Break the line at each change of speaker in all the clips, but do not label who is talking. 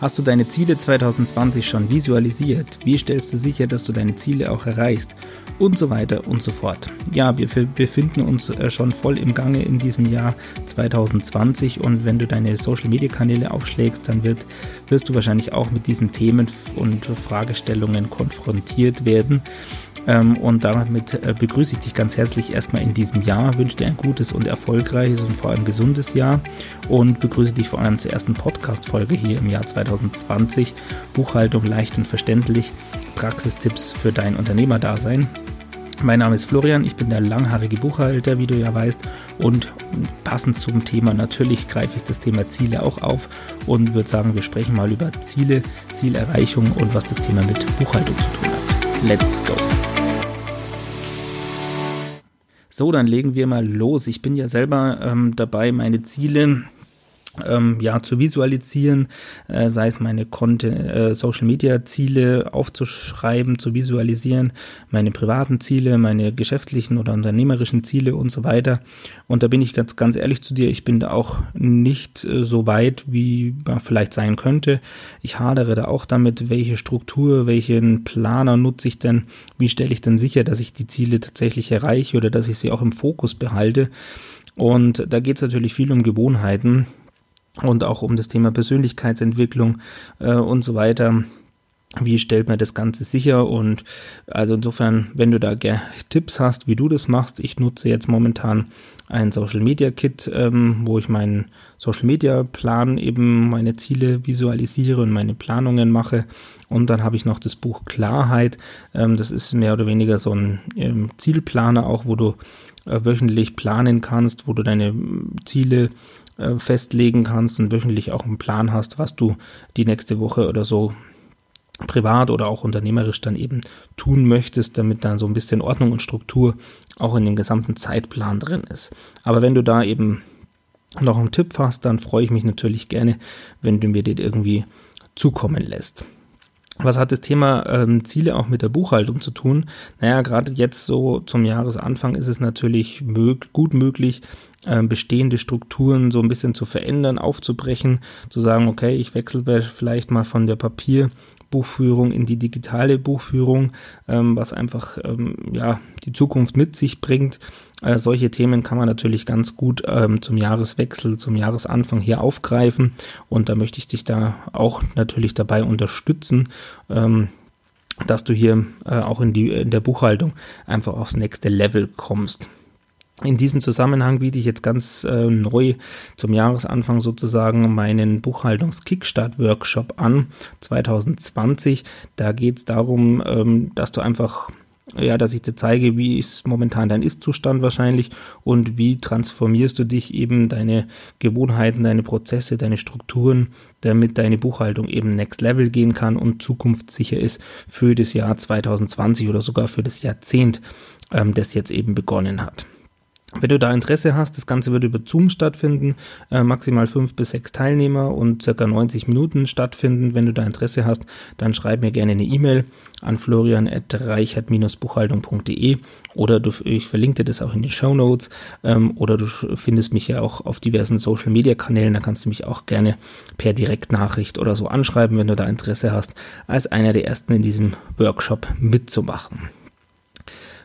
Hast du deine Ziele 2020 schon visualisiert? Wie stellst du sicher, dass du deine Ziele auch erreichst? Und so weiter und so fort. Ja, wir befinden uns äh, schon voll im Gange in diesem Jahr 2020 und wenn du deine Social Media Kanäle aufschlägst, dann wird, wirst du wahrscheinlich auch mit diesen Themen und Fragestellungen konfrontiert werden. Ähm, und damit äh, begrüße ich dich ganz herzlich erstmal in diesem Jahr, wünsche dir ein gutes und erfolgreiches und vor allem gesundes Jahr und begrüße dich vor allem zur ersten Podcast-Folge hier im Jahr 2020. Buchhaltung leicht und verständlich, Praxistipps für dein Unternehmerdasein. Mein Name ist Florian, ich bin der langhaarige Buchhalter, wie du ja weißt, und passend zum Thema natürlich greife ich das Thema Ziele auch auf und würde sagen, wir sprechen mal über Ziele, Zielerreichung und was das Thema mit Buchhaltung zu tun hat. Let's go! So, dann legen wir mal los. Ich bin ja selber ähm, dabei, meine Ziele ähm, ja, zu visualisieren, äh, sei es meine Content, äh, Social Media Ziele aufzuschreiben, zu visualisieren, meine privaten Ziele, meine geschäftlichen oder unternehmerischen Ziele und so weiter. Und da bin ich ganz, ganz ehrlich zu dir, ich bin da auch nicht äh, so weit, wie man vielleicht sein könnte. Ich hadere da auch damit, welche Struktur, welchen Planer nutze ich denn, wie stelle ich denn sicher, dass ich die Ziele tatsächlich erreiche oder dass ich sie auch im Fokus behalte. Und da geht es natürlich viel um Gewohnheiten und auch um das Thema Persönlichkeitsentwicklung äh, und so weiter. Wie stellt man das Ganze sicher? Und also insofern, wenn du da Tipps hast, wie du das machst, ich nutze jetzt momentan ein Social Media Kit, ähm, wo ich meinen Social Media Plan eben meine Ziele visualisiere und meine Planungen mache. Und dann habe ich noch das Buch Klarheit. Ähm, das ist mehr oder weniger so ein ähm, Zielplaner auch, wo du äh, wöchentlich planen kannst, wo du deine Ziele äh, festlegen kannst und wöchentlich auch einen Plan hast, was du die nächste Woche oder so privat oder auch unternehmerisch dann eben tun möchtest, damit dann so ein bisschen Ordnung und Struktur auch in dem gesamten Zeitplan drin ist. Aber wenn du da eben noch einen Tipp hast, dann freue ich mich natürlich gerne, wenn du mir den irgendwie zukommen lässt. Was hat das Thema ähm, Ziele auch mit der Buchhaltung zu tun? Naja, gerade jetzt so zum Jahresanfang ist es natürlich mög gut möglich, äh, bestehende Strukturen so ein bisschen zu verändern, aufzubrechen, zu sagen, okay, ich wechsle vielleicht mal von der Papierbuchführung in die digitale Buchführung, ähm, was einfach ähm, ja die Zukunft mit sich bringt. Äh, solche Themen kann man natürlich ganz gut ähm, zum Jahreswechsel, zum Jahresanfang hier aufgreifen und da möchte ich dich da auch natürlich dabei unterstützen. Ähm, dass du hier äh, auch in, die, in der Buchhaltung einfach aufs nächste Level kommst. In diesem Zusammenhang biete ich jetzt ganz äh, neu zum Jahresanfang sozusagen meinen Buchhaltungs-Kickstart-Workshop an 2020. Da geht es darum, ähm, dass du einfach ja, dass ich dir zeige, wie ist momentan dein Ist-Zustand wahrscheinlich und wie transformierst du dich eben deine Gewohnheiten, deine Prozesse, deine Strukturen, damit deine Buchhaltung eben next level gehen kann und zukunftssicher ist für das Jahr 2020 oder sogar für das Jahrzehnt, ähm, das jetzt eben begonnen hat. Wenn du da Interesse hast, das Ganze wird über Zoom stattfinden, äh, maximal fünf bis sechs Teilnehmer und circa 90 Minuten stattfinden. Wenn du da Interesse hast, dann schreib mir gerne eine E-Mail an florian.reichert-buchhaltung.de oder du, ich verlinke dir das auch in den Show Notes ähm, oder du findest mich ja auch auf diversen Social Media Kanälen, da kannst du mich auch gerne per Direktnachricht oder so anschreiben, wenn du da Interesse hast, als einer der ersten in diesem Workshop mitzumachen.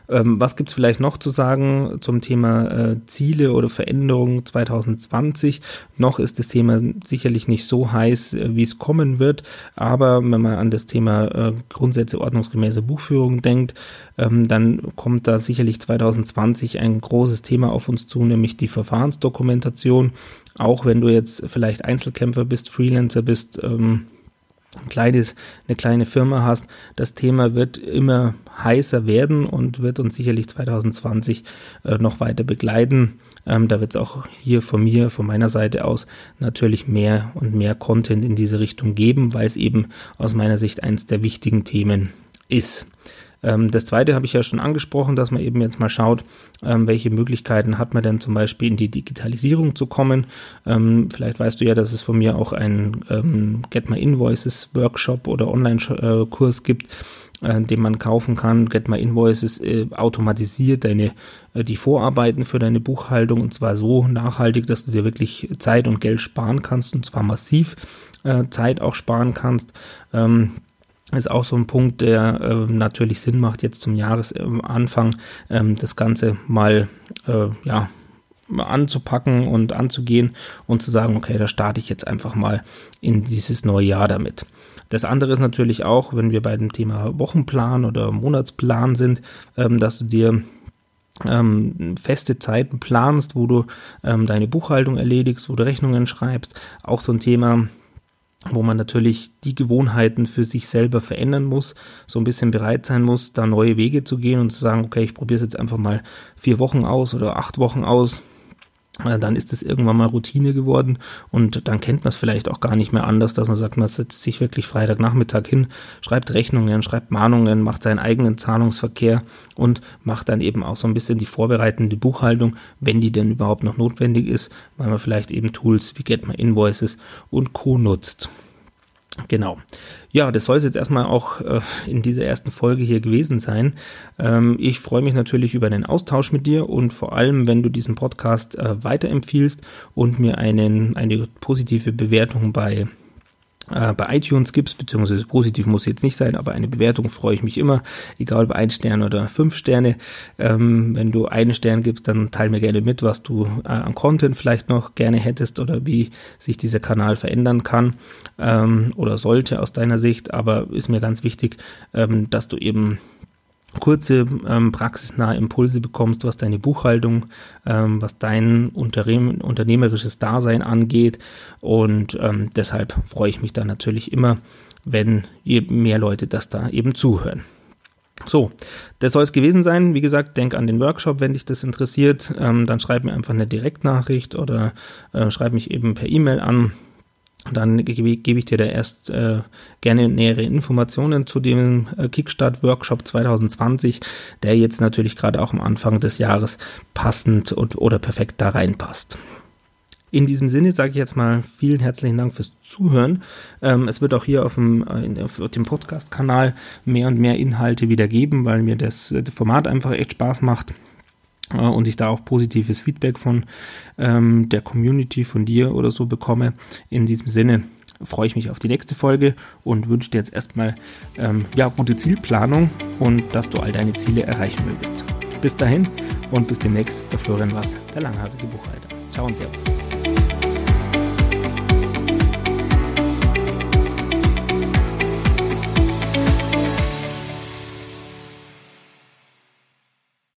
Ähm, was gibt es vielleicht noch zu sagen zum Thema äh, Ziele oder Veränderungen 2020? Noch ist das Thema sicherlich nicht so heiß, äh, wie es kommen wird, aber wenn man an das Thema äh, Grundsätze ordnungsgemäße Buchführung denkt, ähm, dann kommt da sicherlich 2020 ein großes Thema auf uns zu, nämlich die Verfahrensdokumentation. Auch wenn du jetzt vielleicht Einzelkämpfer bist, Freelancer bist, ähm, ein kleines, eine kleine Firma hast, das Thema wird immer heißer werden und wird uns sicherlich 2020 äh, noch weiter begleiten. Ähm, da wird es auch hier von mir, von meiner Seite aus natürlich mehr und mehr Content in diese Richtung geben, weil es eben aus meiner Sicht eines der wichtigen Themen ist. Ähm, das zweite habe ich ja schon angesprochen, dass man eben jetzt mal schaut, ähm, welche Möglichkeiten hat man denn zum Beispiel in die Digitalisierung zu kommen. Ähm, vielleicht weißt du ja, dass es von mir auch einen Get My Invoices Workshop oder Online-Kurs gibt, äh, den man kaufen kann. Get My Invoices äh, automatisiert deine äh, die Vorarbeiten für deine Buchhaltung und zwar so nachhaltig, dass du dir wirklich Zeit und Geld sparen kannst und zwar massiv äh, Zeit auch sparen kannst. Ähm, ist auch so ein Punkt, der äh, natürlich Sinn macht, jetzt zum Jahresanfang ähm, das Ganze mal äh, ja, anzupacken und anzugehen und zu sagen, okay, da starte ich jetzt einfach mal in dieses neue Jahr damit. Das andere ist natürlich auch, wenn wir bei dem Thema Wochenplan oder Monatsplan sind, ähm, dass du dir ähm, feste Zeiten planst, wo du ähm, deine Buchhaltung erledigst, wo du Rechnungen schreibst. Auch so ein Thema, wo man natürlich die Gewohnheiten für sich selber verändern muss, so ein bisschen bereit sein muss, da neue Wege zu gehen und zu sagen, okay, ich probiere es jetzt einfach mal vier Wochen aus oder acht Wochen aus, dann ist es irgendwann mal Routine geworden und dann kennt man es vielleicht auch gar nicht mehr anders, dass man sagt, man setzt sich wirklich Freitagnachmittag hin, schreibt Rechnungen, schreibt Mahnungen, macht seinen eigenen Zahlungsverkehr und macht dann eben auch so ein bisschen die vorbereitende Buchhaltung, wenn die denn überhaupt noch notwendig ist, weil man vielleicht eben Tools wie Get My Invoices und Co. nutzt. Genau. Ja, das soll es jetzt erstmal auch äh, in dieser ersten Folge hier gewesen sein. Ähm, ich freue mich natürlich über den Austausch mit dir und vor allem, wenn du diesen Podcast äh, weiterempfiehlst und mir einen, eine positive Bewertung bei äh, bei iTunes gibst, beziehungsweise positiv muss jetzt nicht sein, aber eine Bewertung freue ich mich immer, egal ob ein Stern oder fünf Sterne. Ähm, wenn du einen Stern gibst, dann teil mir gerne mit, was du äh, an Content vielleicht noch gerne hättest oder wie sich dieser Kanal verändern kann ähm, oder sollte aus deiner Sicht. Aber ist mir ganz wichtig, ähm, dass du eben kurze ähm, praxisnahe Impulse bekommst, was deine Buchhaltung, ähm, was dein Unternehmen, unternehmerisches Dasein angeht. Und ähm, deshalb freue ich mich da natürlich immer, wenn mehr Leute das da eben zuhören. So, das soll es gewesen sein. Wie gesagt, denk an den Workshop, wenn dich das interessiert. Ähm, dann schreib mir einfach eine Direktnachricht oder äh, schreib mich eben per E-Mail an dann gebe ich dir da erst äh, gerne nähere Informationen zu dem äh, Kickstart-Workshop 2020, der jetzt natürlich gerade auch am Anfang des Jahres passend und oder perfekt da reinpasst. In diesem Sinne sage ich jetzt mal vielen herzlichen Dank fürs Zuhören. Ähm, es wird auch hier auf dem, äh, auf dem Podcast-Kanal mehr und mehr Inhalte wieder geben, weil mir das, das Format einfach echt Spaß macht äh, und ich da auch positives Feedback von ähm, der Community, von dir oder so bekomme. In diesem Sinne freue ich mich auf die nächste Folge und wünsche dir jetzt erstmal ähm, ja, gute Zielplanung und dass du all deine Ziele erreichen mögest. Bis dahin und bis demnächst, der Florian Was, der langhaarige Buchhalter. Ciao und Servus.